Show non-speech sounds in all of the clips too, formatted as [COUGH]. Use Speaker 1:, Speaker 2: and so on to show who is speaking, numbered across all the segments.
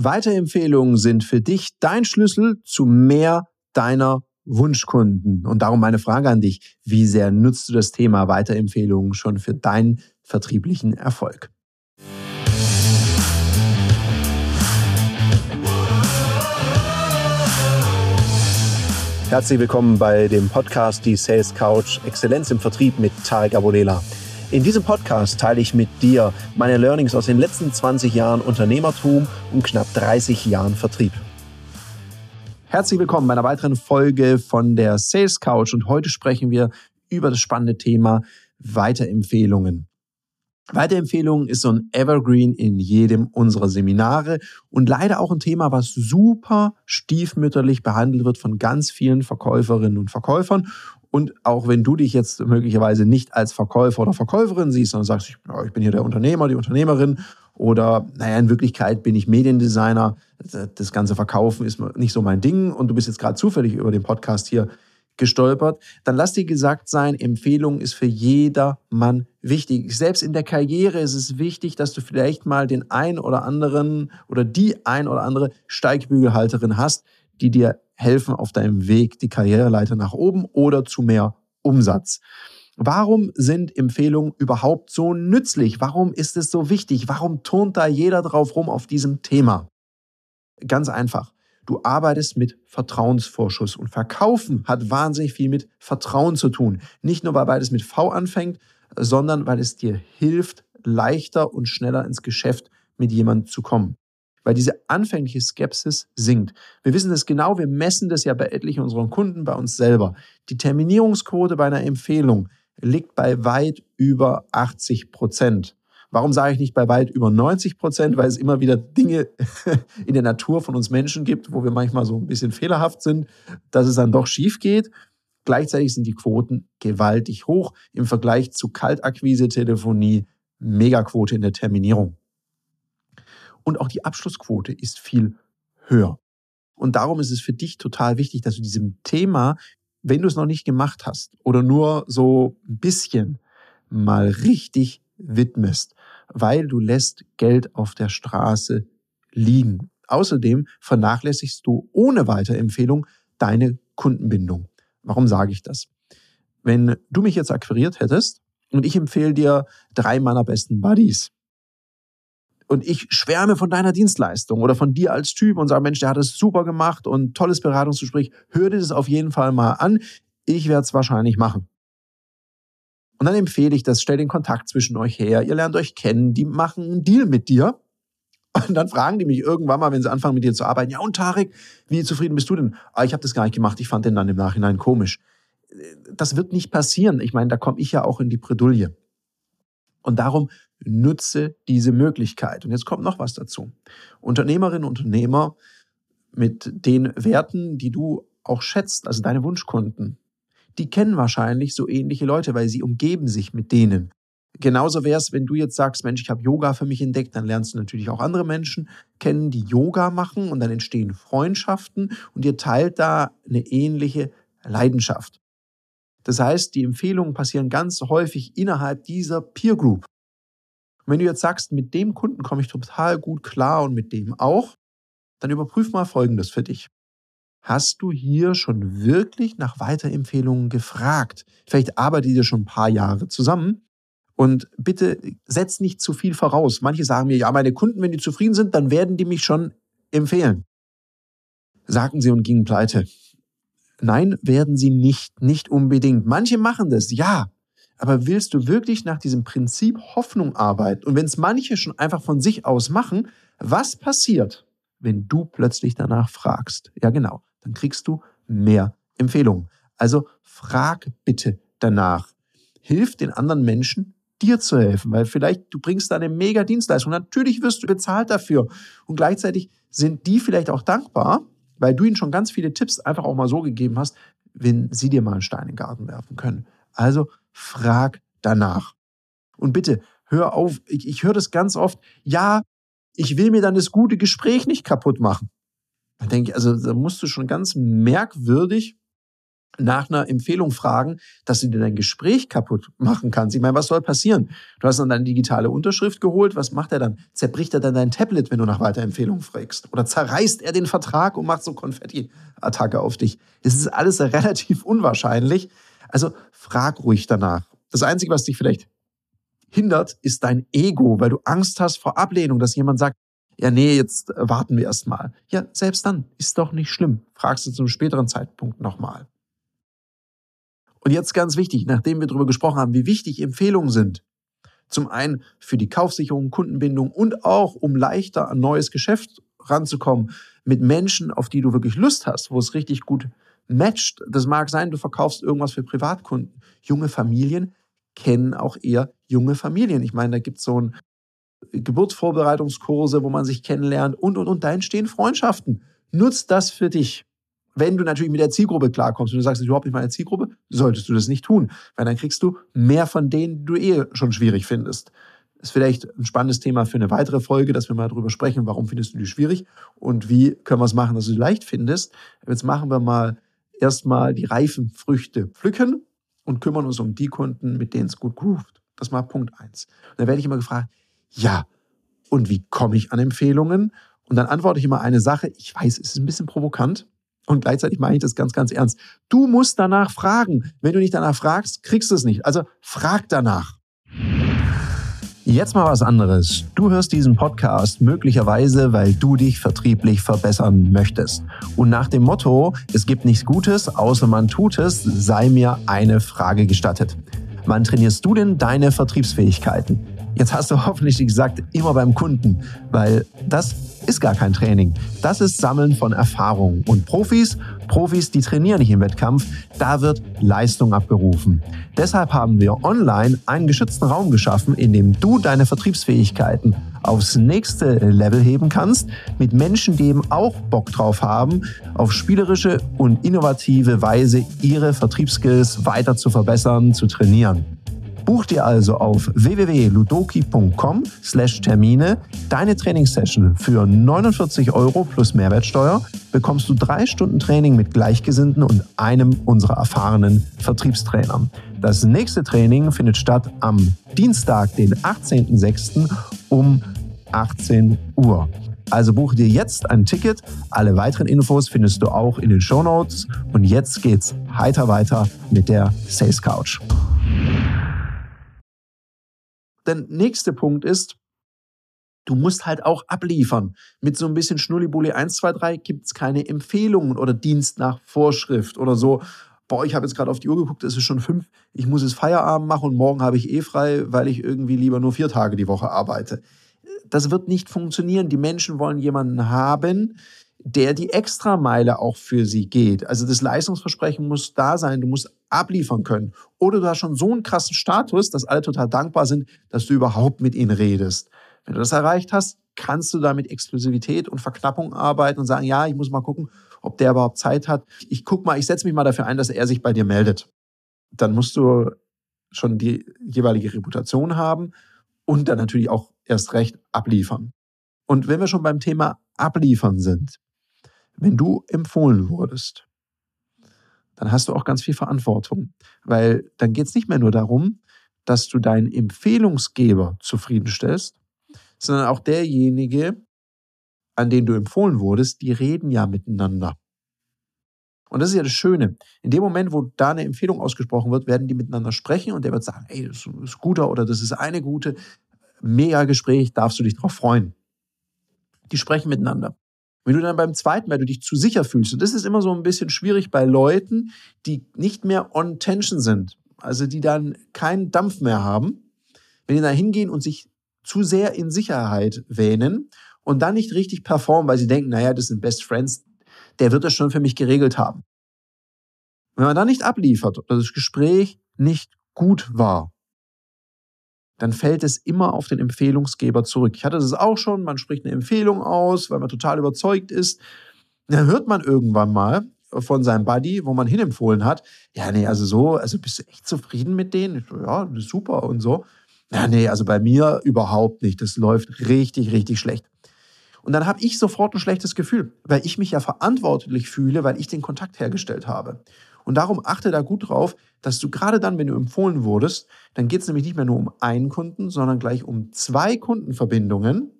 Speaker 1: Weiterempfehlungen sind für dich dein Schlüssel zu mehr deiner Wunschkunden. Und darum meine Frage an dich, wie sehr nutzt du das Thema Weiterempfehlungen schon für deinen vertrieblichen Erfolg? Herzlich willkommen bei dem Podcast Die Sales Couch Exzellenz im Vertrieb mit Tarek Abodela. In diesem Podcast teile ich mit dir meine Learnings aus den letzten 20 Jahren Unternehmertum und knapp 30 Jahren Vertrieb. Herzlich willkommen bei einer weiteren Folge von der Sales Couch und heute sprechen wir über das spannende Thema Weiterempfehlungen. Weiterempfehlungen ist so ein Evergreen in jedem unserer Seminare und leider auch ein Thema, was super stiefmütterlich behandelt wird von ganz vielen Verkäuferinnen und Verkäufern und auch wenn du dich jetzt möglicherweise nicht als Verkäufer oder Verkäuferin siehst, sondern sagst, ich, bin hier der Unternehmer, die Unternehmerin oder naja, in Wirklichkeit bin ich Mediendesigner, das ganze Verkaufen ist nicht so mein Ding und du bist jetzt gerade zufällig über den Podcast hier gestolpert, dann lass dir gesagt sein, Empfehlung ist für jedermann wichtig. Selbst in der Karriere ist es wichtig, dass du vielleicht mal den ein oder anderen oder die ein oder andere Steigbügelhalterin hast, die dir helfen auf deinem Weg die Karriereleiter nach oben oder zu mehr Umsatz. Warum sind Empfehlungen überhaupt so nützlich? Warum ist es so wichtig? Warum turnt da jeder drauf rum auf diesem Thema? Ganz einfach. Du arbeitest mit Vertrauensvorschuss und Verkaufen hat wahnsinnig viel mit Vertrauen zu tun. Nicht nur, weil beides mit V anfängt, sondern weil es dir hilft, leichter und schneller ins Geschäft mit jemandem zu kommen weil diese anfängliche Skepsis sinkt. Wir wissen das genau, wir messen das ja bei etlichen unserer Kunden, bei uns selber. Die Terminierungsquote bei einer Empfehlung liegt bei weit über 80 Prozent. Warum sage ich nicht bei weit über 90 Prozent? Weil es immer wieder Dinge [LAUGHS] in der Natur von uns Menschen gibt, wo wir manchmal so ein bisschen fehlerhaft sind, dass es dann doch schief geht. Gleichzeitig sind die Quoten gewaltig hoch im Vergleich zu Kaltakquise-Telefonie, Megaquote in der Terminierung und auch die Abschlussquote ist viel höher. Und darum ist es für dich total wichtig, dass du diesem Thema, wenn du es noch nicht gemacht hast oder nur so ein bisschen mal richtig widmest, weil du lässt Geld auf der Straße liegen. Außerdem vernachlässigst du ohne Weiterempfehlung deine Kundenbindung. Warum sage ich das? Wenn du mich jetzt akquiriert hättest und ich empfehle dir drei meiner besten Buddies, und ich schwärme von deiner Dienstleistung oder von dir als Typ und sage, Mensch, der hat es super gemacht und tolles Beratungsgespräch, hör dir das auf jeden Fall mal an. Ich werde es wahrscheinlich machen. Und dann empfehle ich das, stell den Kontakt zwischen euch her, ihr lernt euch kennen, die machen einen Deal mit dir. Und dann fragen die mich irgendwann mal, wenn sie anfangen mit dir zu arbeiten, ja und Tarek, wie zufrieden bist du denn? Ah, ich habe das gar nicht gemacht, ich fand den dann im Nachhinein komisch. Das wird nicht passieren. Ich meine, da komme ich ja auch in die Bredouille. Und darum nutze diese Möglichkeit. Und jetzt kommt noch was dazu. Unternehmerinnen und Unternehmer mit den Werten, die du auch schätzt, also deine Wunschkunden, die kennen wahrscheinlich so ähnliche Leute, weil sie umgeben sich mit denen. Genauso wäre es, wenn du jetzt sagst, Mensch, ich habe Yoga für mich entdeckt, dann lernst du natürlich auch andere Menschen kennen, die Yoga machen und dann entstehen Freundschaften und ihr teilt da eine ähnliche Leidenschaft. Das heißt, die Empfehlungen passieren ganz häufig innerhalb dieser Peer Group. Und wenn du jetzt sagst, mit dem Kunden komme ich total gut klar und mit dem auch, dann überprüf mal Folgendes für dich. Hast du hier schon wirklich nach Weiterempfehlungen gefragt? Vielleicht arbeitet ihr schon ein paar Jahre zusammen. Und bitte setz nicht zu viel voraus. Manche sagen mir, ja, meine Kunden, wenn die zufrieden sind, dann werden die mich schon empfehlen. Sagten sie und gingen pleite. Nein, werden sie nicht, nicht unbedingt. Manche machen das, ja. Aber willst du wirklich nach diesem Prinzip Hoffnung arbeiten? Und wenn es manche schon einfach von sich aus machen, was passiert, wenn du plötzlich danach fragst? Ja, genau. Dann kriegst du mehr Empfehlungen. Also frag bitte danach. Hilf den anderen Menschen, dir zu helfen, weil vielleicht du bringst da eine mega Dienstleistung. Natürlich wirst du bezahlt dafür. Und gleichzeitig sind die vielleicht auch dankbar, weil du ihnen schon ganz viele Tipps einfach auch mal so gegeben hast, wenn sie dir mal einen Stein in den Garten werfen können. Also frag danach. Und bitte, hör auf, ich, ich höre das ganz oft, ja, ich will mir dann das gute Gespräch nicht kaputt machen. Da denke ich, also da musst du schon ganz merkwürdig nach einer Empfehlung fragen, dass du dir dein Gespräch kaputt machen kannst. Ich meine, was soll passieren? Du hast dann deine digitale Unterschrift geholt. Was macht er dann? Zerbricht er dann dein Tablet, wenn du nach Weiterempfehlung fragst? Oder zerreißt er den Vertrag und macht so Konfetti-Attacke auf dich? Es ist alles [LAUGHS] relativ unwahrscheinlich. Also frag ruhig danach. Das Einzige, was dich vielleicht hindert, ist dein Ego, weil du Angst hast vor Ablehnung, dass jemand sagt, ja, nee, jetzt warten wir erst mal. Ja, selbst dann ist doch nicht schlimm. Fragst du zum späteren Zeitpunkt nochmal. Und jetzt ganz wichtig, nachdem wir darüber gesprochen haben, wie wichtig Empfehlungen sind, zum einen für die Kaufsicherung, Kundenbindung und auch um leichter an neues Geschäft ranzukommen mit Menschen, auf die du wirklich Lust hast, wo es richtig gut matcht. Das mag sein, du verkaufst irgendwas für Privatkunden. Junge Familien kennen auch eher junge Familien. Ich meine, da gibt es so ein Geburtsvorbereitungskurse, wo man sich kennenlernt und, und, und. Da entstehen Freundschaften. Nutzt das für dich. Wenn du natürlich mit der Zielgruppe klarkommst und du sagst, ist überhaupt nicht meine Zielgruppe, solltest du das nicht tun. Weil dann kriegst du mehr von denen, die du eh schon schwierig findest. Das ist vielleicht ein spannendes Thema für eine weitere Folge, dass wir mal darüber sprechen, warum findest du die schwierig und wie können wir es machen, dass du sie leicht findest. Jetzt machen wir mal erstmal die reifen Früchte pflücken und kümmern uns um die Kunden, mit denen es gut groovt. Das war Punkt eins. Und da werde ich immer gefragt, ja, und wie komme ich an Empfehlungen? Und dann antworte ich immer eine Sache. Ich weiß, es ist ein bisschen provokant. Und gleichzeitig meine ich das ganz, ganz ernst. Du musst danach fragen. Wenn du nicht danach fragst, kriegst du es nicht. Also frag danach. Jetzt mal was anderes. Du hörst diesen Podcast möglicherweise, weil du dich vertrieblich verbessern möchtest. Und nach dem Motto, es gibt nichts Gutes, außer man tut es, sei mir eine Frage gestattet. Wann trainierst du denn deine Vertriebsfähigkeiten? Jetzt hast du [LAUGHS] hoffentlich gesagt, immer beim Kunden, weil das ist gar kein Training. Das ist Sammeln von Erfahrung. Und Profis, Profis, die trainieren nicht im Wettkampf, da wird Leistung abgerufen. Deshalb haben wir online einen geschützten Raum geschaffen, in dem du deine Vertriebsfähigkeiten aufs nächste Level heben kannst, mit Menschen, die eben auch Bock drauf haben, auf spielerische und innovative Weise ihre Vertriebsskills weiter zu verbessern, zu trainieren. Buch dir also auf www.ludoki.com/termine deine Trainingssession für 49 Euro plus Mehrwertsteuer. Bekommst du drei Stunden Training mit Gleichgesinnten und einem unserer erfahrenen Vertriebstrainern. Das nächste Training findet statt am Dienstag, den 18.06. um 18 Uhr. Also buche dir jetzt ein Ticket. Alle weiteren Infos findest du auch in den Show Notes. Und jetzt geht's heiter weiter mit der Sales Couch. Der nächste Punkt ist, du musst halt auch abliefern. Mit so ein bisschen Schnullibulli 1, 2, 3 gibt es keine Empfehlungen oder Dienst nach Vorschrift oder so. Boah, ich habe jetzt gerade auf die Uhr geguckt, es ist schon fünf, ich muss jetzt Feierabend machen und morgen habe ich eh frei, weil ich irgendwie lieber nur vier Tage die Woche arbeite. Das wird nicht funktionieren. Die Menschen wollen jemanden haben, der die Extrameile auch für sie geht. Also das Leistungsversprechen muss da sein, du musst abliefern können. Oder du hast schon so einen krassen Status, dass alle total dankbar sind, dass du überhaupt mit ihnen redest. Wenn du das erreicht hast, kannst du da mit Exklusivität und Verknappung arbeiten und sagen, ja, ich muss mal gucken, ob der überhaupt Zeit hat. Ich guck mal, ich setze mich mal dafür ein, dass er sich bei dir meldet. Dann musst du schon die jeweilige Reputation haben und dann natürlich auch erst recht abliefern. Und wenn wir schon beim Thema abliefern sind, wenn du empfohlen wurdest, dann hast du auch ganz viel Verantwortung, weil dann geht es nicht mehr nur darum, dass du deinen Empfehlungsgeber zufriedenstellst, sondern auch derjenige, an den du empfohlen wurdest, die reden ja miteinander. Und das ist ja das Schöne. In dem Moment, wo da eine Empfehlung ausgesprochen wird, werden die miteinander sprechen und der wird sagen, ey, das ist guter oder das ist eine gute. Mega Gespräch, darfst du dich darauf freuen. Die sprechen miteinander. Wenn du dann beim zweiten, weil du dich zu sicher fühlst, und das ist immer so ein bisschen schwierig bei Leuten, die nicht mehr on tension sind, also die dann keinen Dampf mehr haben, wenn die da hingehen und sich zu sehr in Sicherheit wähnen und dann nicht richtig performen, weil sie denken, naja, das sind Best Friends, der wird das schon für mich geregelt haben. Wenn man da nicht abliefert oder das Gespräch nicht gut war, dann fällt es immer auf den Empfehlungsgeber zurück. Ich hatte das auch schon, man spricht eine Empfehlung aus, weil man total überzeugt ist. Dann hört man irgendwann mal von seinem Buddy, wo man hinempfohlen hat, ja, nee, also so, also bist du echt zufrieden mit denen? Ja, super und so. Ja, nee, also bei mir überhaupt nicht. Das läuft richtig, richtig schlecht. Und dann habe ich sofort ein schlechtes Gefühl, weil ich mich ja verantwortlich fühle, weil ich den Kontakt hergestellt habe. Und darum achte da gut drauf, dass du gerade dann, wenn du empfohlen wurdest, dann geht es nämlich nicht mehr nur um einen Kunden, sondern gleich um zwei Kundenverbindungen,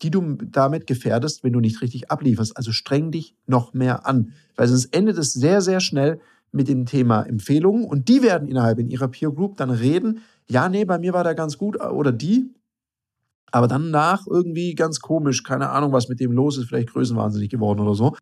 Speaker 1: die du damit gefährdest, wenn du nicht richtig ablieferst. Also streng dich noch mehr an, weil sonst endet es sehr, sehr schnell mit dem Thema Empfehlungen und die werden innerhalb in ihrer Peer Group dann reden, ja, nee, bei mir war der ganz gut oder die, aber dann nach irgendwie ganz komisch, keine Ahnung, was mit dem los ist, vielleicht größenwahnsinnig geworden oder so.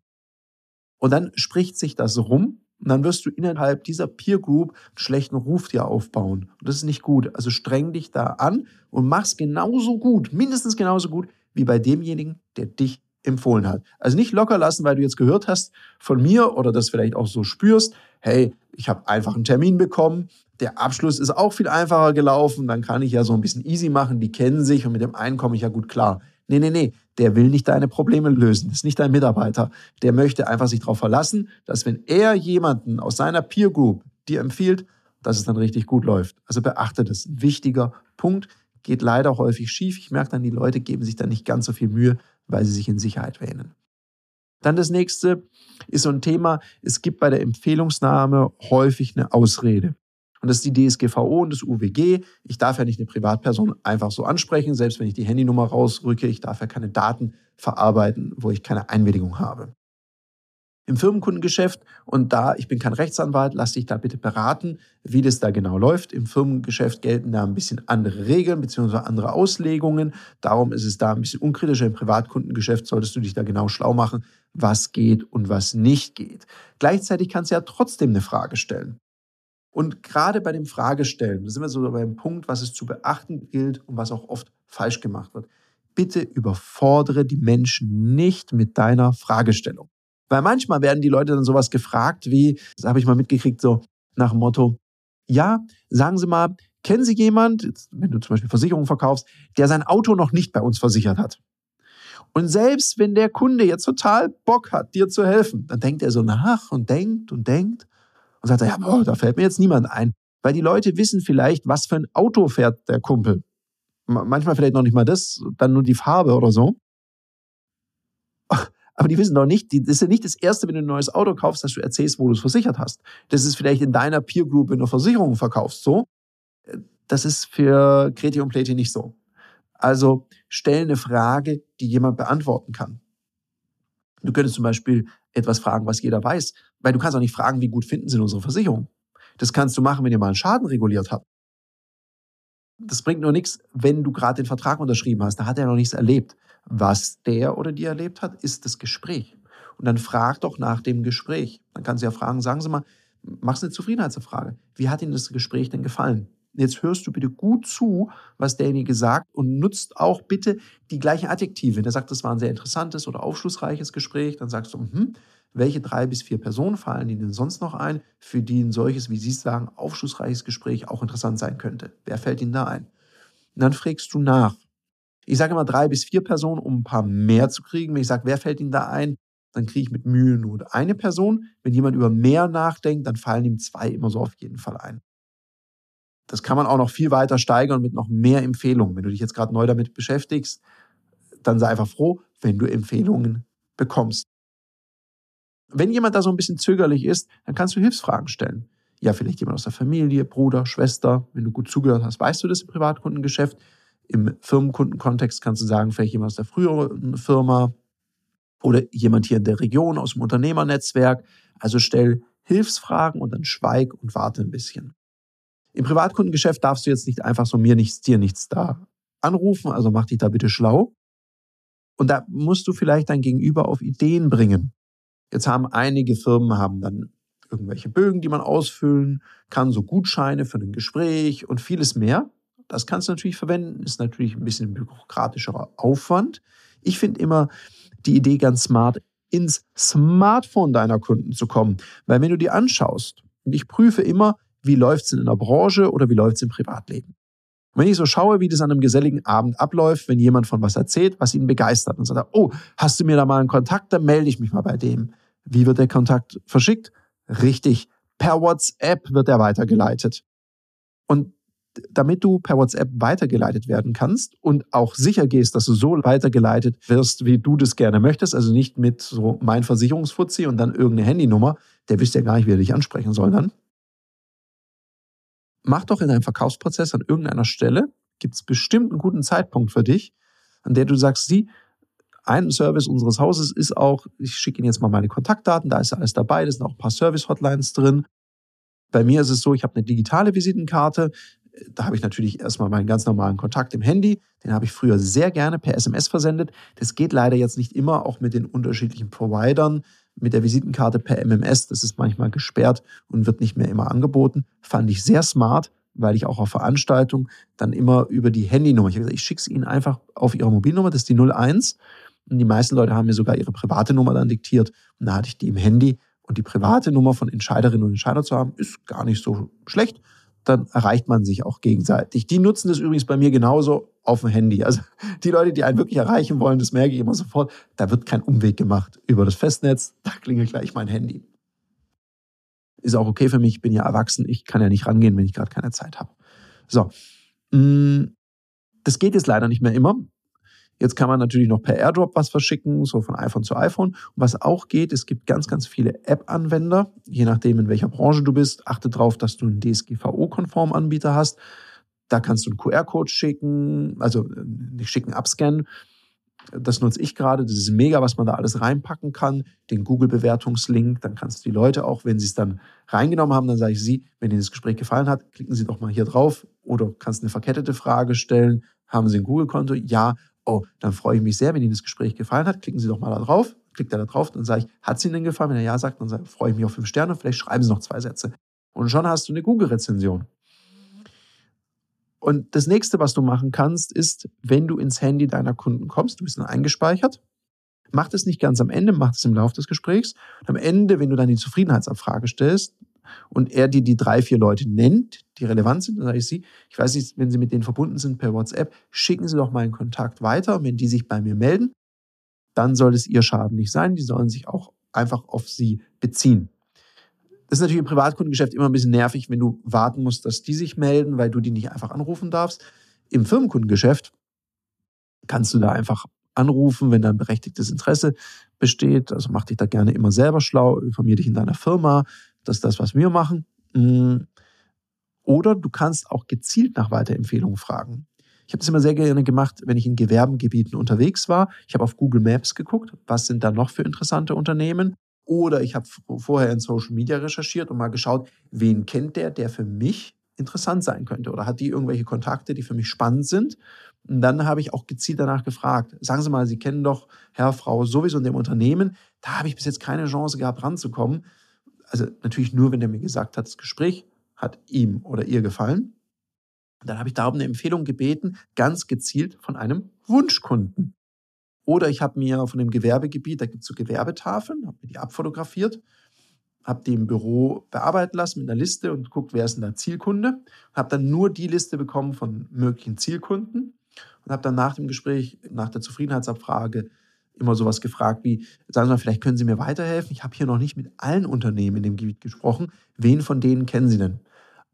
Speaker 1: Und dann spricht sich das rum und dann wirst du innerhalb dieser Peer Group einen schlechten Ruf dir aufbauen. Und das ist nicht gut. Also streng dich da an und mach's genauso gut, mindestens genauso gut wie bei demjenigen, der dich empfohlen hat. Also nicht locker lassen, weil du jetzt gehört hast von mir oder das vielleicht auch so spürst, hey, ich habe einfach einen Termin bekommen, der Abschluss ist auch viel einfacher gelaufen, dann kann ich ja so ein bisschen easy machen, die kennen sich und mit dem einen komme ich ja gut klar. Nee, nee, nee, der will nicht deine Probleme lösen, das ist nicht dein Mitarbeiter. Der möchte einfach sich darauf verlassen, dass wenn er jemanden aus seiner Peer Group dir empfiehlt, dass es dann richtig gut läuft. Also beachte das, ein wichtiger Punkt, geht leider häufig schief. Ich merke dann, die Leute geben sich dann nicht ganz so viel Mühe, weil sie sich in Sicherheit wähnen. Dann das nächste ist so ein Thema, es gibt bei der Empfehlungsnahme häufig eine Ausrede. Und das ist die DSGVO und das UWG. Ich darf ja nicht eine Privatperson einfach so ansprechen, selbst wenn ich die Handynummer rausrücke. Ich darf ja keine Daten verarbeiten, wo ich keine Einwilligung habe im Firmenkundengeschäft. Und da, ich bin kein Rechtsanwalt, lass dich da bitte beraten, wie das da genau läuft. Im Firmengeschäft gelten da ein bisschen andere Regeln bzw. andere Auslegungen. Darum ist es da ein bisschen unkritischer. Im Privatkundengeschäft solltest du dich da genau schlau machen, was geht und was nicht geht. Gleichzeitig kannst du ja trotzdem eine Frage stellen. Und gerade bei dem Fragestellen, da sind wir so beim Punkt, was es zu beachten gilt und was auch oft falsch gemacht wird. Bitte überfordere die Menschen nicht mit deiner Fragestellung. Weil manchmal werden die Leute dann sowas gefragt wie, das habe ich mal mitgekriegt, so nach dem Motto, ja, sagen Sie mal, kennen Sie jemand, wenn du zum Beispiel Versicherungen verkaufst, der sein Auto noch nicht bei uns versichert hat? Und selbst wenn der Kunde jetzt total Bock hat, dir zu helfen, dann denkt er so nach und denkt und denkt und sagt, ja, boah, da fällt mir jetzt niemand ein. Weil die Leute wissen vielleicht, was für ein Auto fährt der Kumpel. Manchmal vielleicht noch nicht mal das, dann nur die Farbe oder so. [LAUGHS] Aber die wissen doch nicht, das ist ja nicht das Erste, wenn du ein neues Auto kaufst, dass du erzählst, wo du es versichert hast. Das ist vielleicht in deiner Peer Group, wenn du Versicherungen verkaufst, so. Das ist für Kreti und Pleti nicht so. Also stell eine Frage, die jemand beantworten kann. Du könntest zum Beispiel etwas fragen, was jeder weiß, weil du kannst auch nicht fragen, wie gut finden sie unsere Versicherung. Das kannst du machen, wenn ihr mal einen Schaden reguliert habt. Das bringt nur nichts, wenn du gerade den Vertrag unterschrieben hast. Da hat er noch nichts erlebt. Was der oder die erlebt hat, ist das Gespräch. Und dann frag doch nach dem Gespräch. Dann kannst du ja fragen, sagen Sie mal, machst eine Zufriedenheitsfrage. Wie hat Ihnen das Gespräch denn gefallen? Jetzt hörst du bitte gut zu, was derjenige sagt und nutzt auch bitte die gleichen Adjektive. Wenn er sagt, das war ein sehr interessantes oder aufschlussreiches Gespräch, dann sagst du, hm, welche drei bis vier Personen fallen Ihnen sonst noch ein, für die ein solches, wie Sie sagen, aufschlussreiches Gespräch auch interessant sein könnte? Wer fällt Ihnen da ein? Und dann fragst du nach. Ich sage immer drei bis vier Personen, um ein paar mehr zu kriegen. Wenn ich sage, wer fällt Ihnen da ein, dann kriege ich mit Mühe nur eine Person. Wenn jemand über mehr nachdenkt, dann fallen ihm zwei immer so auf jeden Fall ein. Das kann man auch noch viel weiter steigern mit noch mehr Empfehlungen. Wenn du dich jetzt gerade neu damit beschäftigst, dann sei einfach froh, wenn du Empfehlungen bekommst. Wenn jemand da so ein bisschen zögerlich ist, dann kannst du Hilfsfragen stellen. Ja, vielleicht jemand aus der Familie, Bruder, Schwester. Wenn du gut zugehört hast, weißt du das im Privatkundengeschäft. Im Firmenkundenkontext kannst du sagen, vielleicht jemand aus der früheren Firma oder jemand hier in der Region aus dem Unternehmernetzwerk. Also stell Hilfsfragen und dann schweig und warte ein bisschen. Im Privatkundengeschäft darfst du jetzt nicht einfach so mir nichts, dir nichts da anrufen, also mach dich da bitte schlau. Und da musst du vielleicht dein Gegenüber auf Ideen bringen. Jetzt haben einige Firmen haben dann irgendwelche Bögen, die man ausfüllen kann, so Gutscheine für ein Gespräch und vieles mehr. Das kannst du natürlich verwenden, ist natürlich ein bisschen bürokratischerer Aufwand. Ich finde immer die Idee ganz smart, ins Smartphone deiner Kunden zu kommen. Weil wenn du die anschaust, und ich prüfe immer, wie läuft es in der Branche oder wie läuft es im Privatleben. Und wenn ich so schaue, wie das an einem geselligen Abend abläuft, wenn jemand von was erzählt, was ihn begeistert und sagt, oh, hast du mir da mal einen Kontakt, dann melde ich mich mal bei dem. Wie wird der Kontakt verschickt? Richtig, per WhatsApp wird er weitergeleitet. Und damit du per WhatsApp weitergeleitet werden kannst und auch sicher gehst, dass du so weitergeleitet wirst, wie du das gerne möchtest, also nicht mit so mein Versicherungsfuzzi und dann irgendeine Handynummer, der wisst ja gar nicht, wie er dich ansprechen soll dann. Mach doch in deinem Verkaufsprozess an irgendeiner Stelle, gibt es bestimmt einen guten Zeitpunkt für dich, an der du sagst, sie, ein Service unseres Hauses ist auch, ich schicke Ihnen jetzt mal meine Kontaktdaten, da ist alles dabei, da sind auch ein paar Service-Hotlines drin. Bei mir ist es so, ich habe eine digitale Visitenkarte, da habe ich natürlich erstmal meinen ganz normalen Kontakt im Handy. Den habe ich früher sehr gerne per SMS versendet. Das geht leider jetzt nicht immer, auch mit den unterschiedlichen Providern. Mit der Visitenkarte per MMS, das ist manchmal gesperrt und wird nicht mehr immer angeboten. Fand ich sehr smart, weil ich auch auf Veranstaltungen dann immer über die Handynummer, ich habe gesagt, ich schicke es Ihnen einfach auf Ihre Mobilnummer, das ist die 01. Und die meisten Leute haben mir sogar ihre private Nummer dann diktiert. Und da hatte ich die im Handy. Und die private Nummer von Entscheiderinnen und Entscheidern zu haben, ist gar nicht so schlecht dann erreicht man sich auch gegenseitig. Die nutzen das übrigens bei mir genauso auf dem Handy. Also die Leute, die einen wirklich erreichen wollen, das merke ich immer sofort, da wird kein Umweg gemacht über das Festnetz, da klingelt gleich mein Handy. Ist auch okay für mich, ich bin ja erwachsen, ich kann ja nicht rangehen, wenn ich gerade keine Zeit habe. So, mm, das geht jetzt leider nicht mehr immer. Jetzt kann man natürlich noch per AirDrop was verschicken, so von iPhone zu iPhone. Und was auch geht, es gibt ganz, ganz viele App-Anwender, je nachdem, in welcher Branche du bist. Achte darauf, dass du einen DSGVO-konformen Anbieter hast. Da kannst du einen QR-Code schicken, also äh, nicht schicken, abscannen. Das nutze ich gerade. Das ist mega, was man da alles reinpacken kann. Den Google-Bewertungslink. Dann kannst du die Leute auch, wenn sie es dann reingenommen haben, dann sage ich sie, wenn Ihnen das Gespräch gefallen hat, klicken Sie doch mal hier drauf oder kannst eine verkettete Frage stellen. Haben Sie ein Google-Konto? Ja oh, dann freue ich mich sehr, wenn Ihnen das Gespräch gefallen hat. Klicken Sie doch mal da drauf. Klickt er da drauf, dann sage ich, hat es Ihnen denn gefallen? Wenn er ja sagt, dann freue ich mich auf fünf Sterne. Vielleicht schreiben Sie noch zwei Sätze. Und schon hast du eine Google-Rezension. Und das nächste, was du machen kannst, ist, wenn du ins Handy deiner Kunden kommst, du bist dann eingespeichert, mach das nicht ganz am Ende, mach das im Laufe des Gesprächs. Und am Ende, wenn du dann die Zufriedenheitsabfrage stellst, und er dir die drei, vier Leute nennt, die relevant sind, dann sage ich sie, ich weiß nicht, wenn sie mit denen verbunden sind per WhatsApp, schicken sie doch meinen Kontakt weiter. Und wenn die sich bei mir melden, dann soll es ihr Schaden nicht sein. Die sollen sich auch einfach auf sie beziehen. Das ist natürlich im Privatkundengeschäft immer ein bisschen nervig, wenn du warten musst, dass die sich melden, weil du die nicht einfach anrufen darfst. Im Firmenkundengeschäft kannst du da einfach anrufen, wenn da ein berechtigtes Interesse besteht. Also mach dich da gerne immer selber schlau, informier dich in deiner Firma, das ist das, was wir machen. Mm. Oder du kannst auch gezielt nach Weiterempfehlungen fragen. Ich habe das immer sehr gerne gemacht, wenn ich in Gewerbengebieten unterwegs war. Ich habe auf Google Maps geguckt, was sind da noch für interessante Unternehmen. Oder ich habe vorher in Social Media recherchiert und mal geschaut, wen kennt der, der für mich interessant sein könnte. Oder hat die irgendwelche Kontakte, die für mich spannend sind. Und dann habe ich auch gezielt danach gefragt. Sagen Sie mal, Sie kennen doch Herr, Frau sowieso in dem Unternehmen. Da habe ich bis jetzt keine Chance gehabt, ranzukommen. Also natürlich nur, wenn der mir gesagt hat, das Gespräch hat ihm oder ihr gefallen. dann habe ich darum eine Empfehlung gebeten, ganz gezielt von einem Wunschkunden. Oder ich habe mir von dem Gewerbegebiet, da gibt es so Gewerbetafeln, habe mir die abfotografiert, habe die im Büro bearbeiten lassen mit einer Liste und guckt, wer ist denn da Zielkunde. Habe dann nur die Liste bekommen von möglichen Zielkunden und habe dann nach dem Gespräch, nach der Zufriedenheitsabfrage immer sowas gefragt wie, sagen Sie mal, vielleicht können Sie mir weiterhelfen? Ich habe hier noch nicht mit allen Unternehmen in dem Gebiet gesprochen. Wen von denen kennen Sie denn?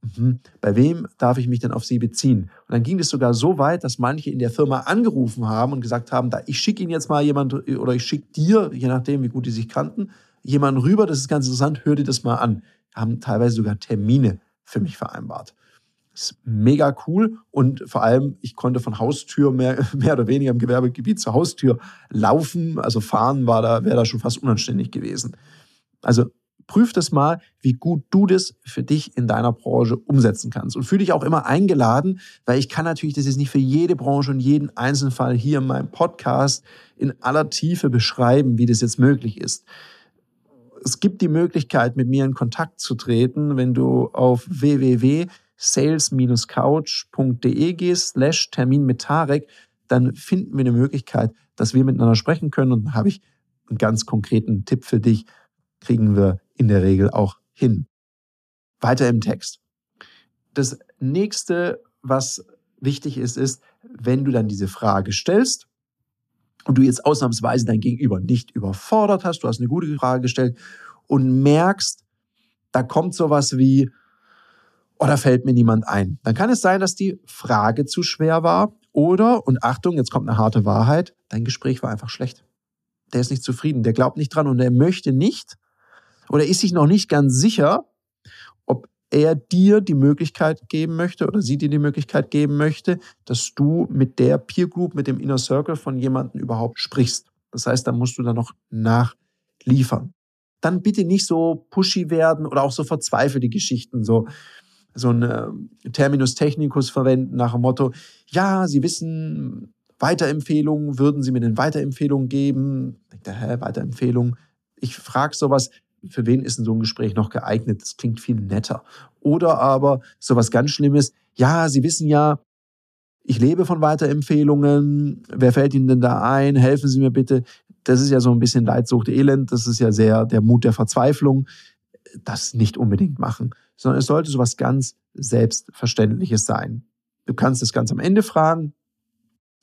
Speaker 1: Mhm. Bei wem darf ich mich denn auf Sie beziehen? Und dann ging es sogar so weit, dass manche in der Firma angerufen haben und gesagt haben, da, ich schicke Ihnen jetzt mal jemand oder ich schicke dir, je nachdem, wie gut die sich kannten, jemanden rüber, das ist ganz interessant, hör dir das mal an. Haben teilweise sogar Termine für mich vereinbart ist mega cool und vor allem, ich konnte von Haustür mehr, [LAUGHS] mehr oder weniger im Gewerbegebiet zur Haustür laufen. Also fahren war da, wäre da schon fast unanständig gewesen. Also prüf das mal, wie gut du das für dich in deiner Branche umsetzen kannst. Und fühle dich auch immer eingeladen, weil ich kann natürlich das jetzt nicht für jede Branche und jeden einzelnen Fall hier in meinem Podcast in aller Tiefe beschreiben, wie das jetzt möglich ist. Es gibt die Möglichkeit, mit mir in Kontakt zu treten, wenn du auf www sales-couch.de gehst, slash Termin mit Tarek, dann finden wir eine Möglichkeit, dass wir miteinander sprechen können. Und dann habe ich einen ganz konkreten Tipp für dich, kriegen wir in der Regel auch hin. Weiter im Text. Das nächste, was wichtig ist, ist, wenn du dann diese Frage stellst und du jetzt ausnahmsweise dein Gegenüber nicht überfordert hast, du hast eine gute Frage gestellt und merkst, da kommt sowas wie, oder fällt mir niemand ein? Dann kann es sein, dass die Frage zu schwer war oder, und Achtung, jetzt kommt eine harte Wahrheit, dein Gespräch war einfach schlecht. Der ist nicht zufrieden, der glaubt nicht dran und er möchte nicht oder ist sich noch nicht ganz sicher, ob er dir die Möglichkeit geben möchte oder sie dir die Möglichkeit geben möchte, dass du mit der Peer Group, mit dem Inner Circle von jemandem überhaupt sprichst. Das heißt, da musst du dann noch nachliefern. Dann bitte nicht so pushy werden oder auch so verzweifelte Geschichten, so, so ein äh, Terminus technicus verwenden nach dem Motto, ja, Sie wissen, Weiterempfehlungen, würden Sie mir denn Weiterempfehlungen geben? Ich denke, hä, Weiterempfehlungen? Ich frage sowas, für wen ist denn so ein Gespräch noch geeignet? Das klingt viel netter. Oder aber sowas ganz Schlimmes, ja, Sie wissen ja, ich lebe von Weiterempfehlungen. Wer fällt Ihnen denn da ein? Helfen Sie mir bitte. Das ist ja so ein bisschen Leidsucht, Elend. Das ist ja sehr der Mut der Verzweiflung. Das nicht unbedingt machen, sondern es sollte sowas ganz Selbstverständliches sein. Du kannst es ganz am Ende fragen.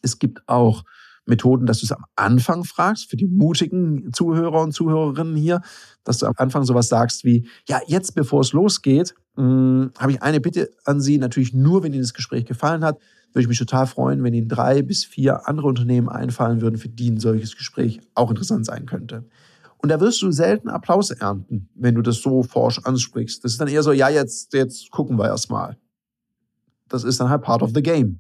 Speaker 1: Es gibt auch Methoden, dass du es am Anfang fragst, für die mutigen Zuhörer und Zuhörerinnen hier, dass du am Anfang sowas sagst wie, ja, jetzt bevor es losgeht, hm, habe ich eine Bitte an Sie, natürlich nur, wenn Ihnen das Gespräch gefallen hat, würde ich mich total freuen, wenn Ihnen drei bis vier andere Unternehmen einfallen würden, für die ein solches Gespräch auch interessant sein könnte. Und da wirst du selten Applaus ernten, wenn du das so forsch ansprichst. Das ist dann eher so, ja, jetzt, jetzt gucken wir erst mal. Das ist dann halt part of the game.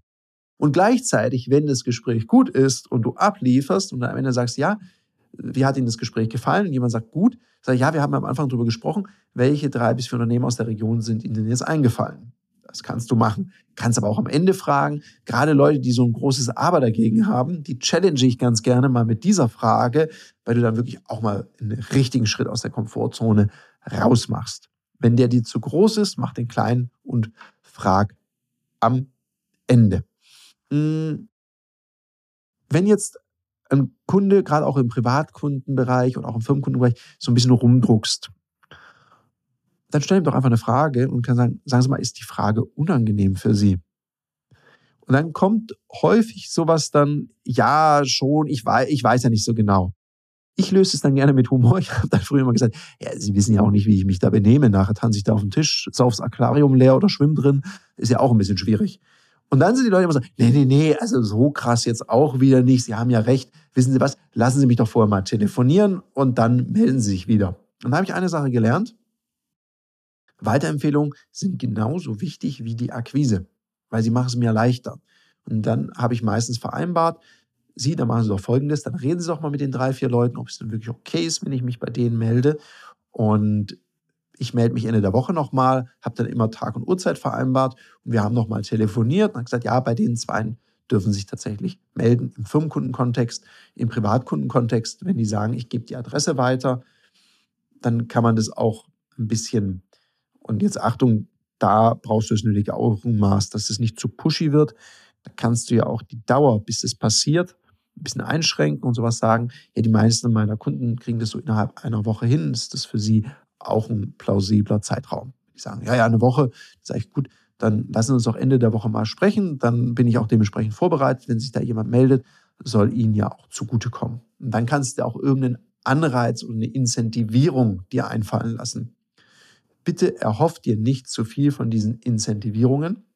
Speaker 1: Und gleichzeitig, wenn das Gespräch gut ist und du ablieferst und am Ende sagst, ja, wie hat Ihnen das Gespräch gefallen? Und jemand sagt, gut, sag ich, ja, wir haben am Anfang darüber gesprochen, welche drei bis vier Unternehmen aus der Region sind Ihnen jetzt eingefallen? Das kannst du machen. Kannst aber auch am Ende fragen. Gerade Leute, die so ein großes Aber dagegen haben, die challenge ich ganz gerne mal mit dieser Frage, weil du dann wirklich auch mal einen richtigen Schritt aus der Komfortzone rausmachst. Wenn der dir zu groß ist, mach den kleinen und frag am Ende. Hm. Wenn jetzt ein Kunde, gerade auch im Privatkundenbereich und auch im Firmenkundenbereich, so ein bisschen rumdruckst, dann stell ihm doch einfach eine Frage und kann sagen, sagen Sie mal, ist die Frage unangenehm für Sie? Und dann kommt häufig sowas dann, ja, schon, ich weiß, ich weiß ja nicht so genau. Ich löse es dann gerne mit Humor. [LAUGHS] Ich habe dann früher immer gesagt, ja, Sie wissen ja auch nicht, wie ich mich da benehme. Nachher tanze ich da auf dem Tisch, sauf's Aquarium leer oder schwimm drin. Ist ja auch ein bisschen schwierig. Und dann sind die Leute immer so, nee, nee, nee, also so krass jetzt auch wieder nicht. Sie haben ja recht. Wissen Sie was? Lassen Sie mich doch vorher mal telefonieren und dann melden Sie sich wieder. Und da habe ich eine Sache gelernt. Weiterempfehlungen sind genauso wichtig wie die Akquise, weil sie machen es mir leichter. Und dann habe ich meistens vereinbart, Sie, dann machen Sie doch Folgendes, dann reden Sie doch mal mit den drei, vier Leuten, ob es denn wirklich okay ist, wenn ich mich bei denen melde. Und ich melde mich Ende der Woche nochmal, habe dann immer Tag und Uhrzeit vereinbart und wir haben nochmal telefoniert und gesagt, ja, bei den zwei dürfen sich tatsächlich melden im Firmenkundenkontext, im Privatkundenkontext. Wenn die sagen, ich gebe die Adresse weiter, dann kann man das auch ein bisschen, und jetzt Achtung, da brauchst du das nötige Augenmaß, dass es nicht zu pushy wird. Da kannst du ja auch die Dauer, bis es passiert, ein bisschen einschränken und sowas sagen. Ja, die meisten meiner Kunden kriegen das so innerhalb einer Woche hin. Ist das für sie auch ein plausibler Zeitraum. Die sagen, ja, ja, eine Woche, sage ich, gut, dann lassen Sie uns auch Ende der Woche mal sprechen. Dann bin ich auch dementsprechend vorbereitet. Wenn sich da jemand meldet, soll Ihnen ja auch zugutekommen. Und dann kannst du auch irgendeinen Anreiz und eine Incentivierung dir einfallen lassen. Bitte erhofft dir nicht zu viel von diesen Incentivierungen,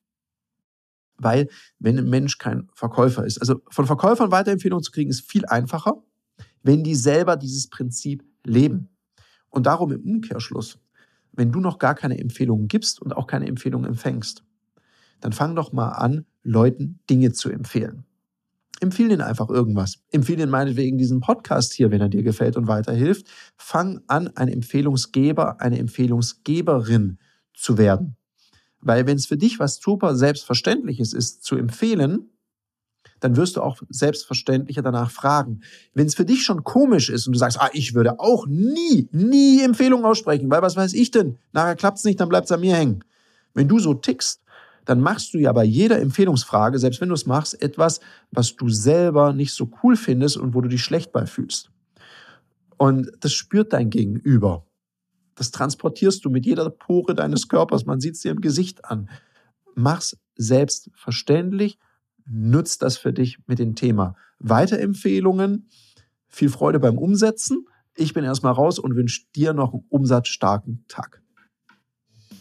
Speaker 1: weil wenn ein Mensch kein Verkäufer ist, also von Verkäufern Weiterempfehlungen zu kriegen, ist viel einfacher, wenn die selber dieses Prinzip leben. Und darum im Umkehrschluss, wenn du noch gar keine Empfehlungen gibst und auch keine Empfehlungen empfängst, dann fang doch mal an, Leuten Dinge zu empfehlen. Empfehl ihnen einfach irgendwas. Empfehl ihnen meinetwegen diesen Podcast hier, wenn er dir gefällt und weiterhilft. Fang an, ein Empfehlungsgeber, eine Empfehlungsgeberin zu werden. Weil wenn es für dich was super Selbstverständliches ist, zu empfehlen, dann wirst du auch selbstverständlicher danach fragen. Wenn es für dich schon komisch ist und du sagst, ah, ich würde auch nie, nie Empfehlungen aussprechen, weil was weiß ich denn? Nachher klappt es nicht, dann bleibt es an mir hängen. Wenn du so tickst, dann machst du ja bei jeder Empfehlungsfrage, selbst wenn du es machst, etwas, was du selber nicht so cool findest und wo du dich schlecht bei fühlst. Und das spürt dein Gegenüber. Das transportierst du mit jeder Pore deines Körpers. Man sieht es dir im Gesicht an. Mach's selbstverständlich nutzt das für dich mit dem Thema Weiterempfehlungen. Viel Freude beim Umsetzen. Ich bin erstmal raus und wünsche dir noch einen umsatzstarken Tag.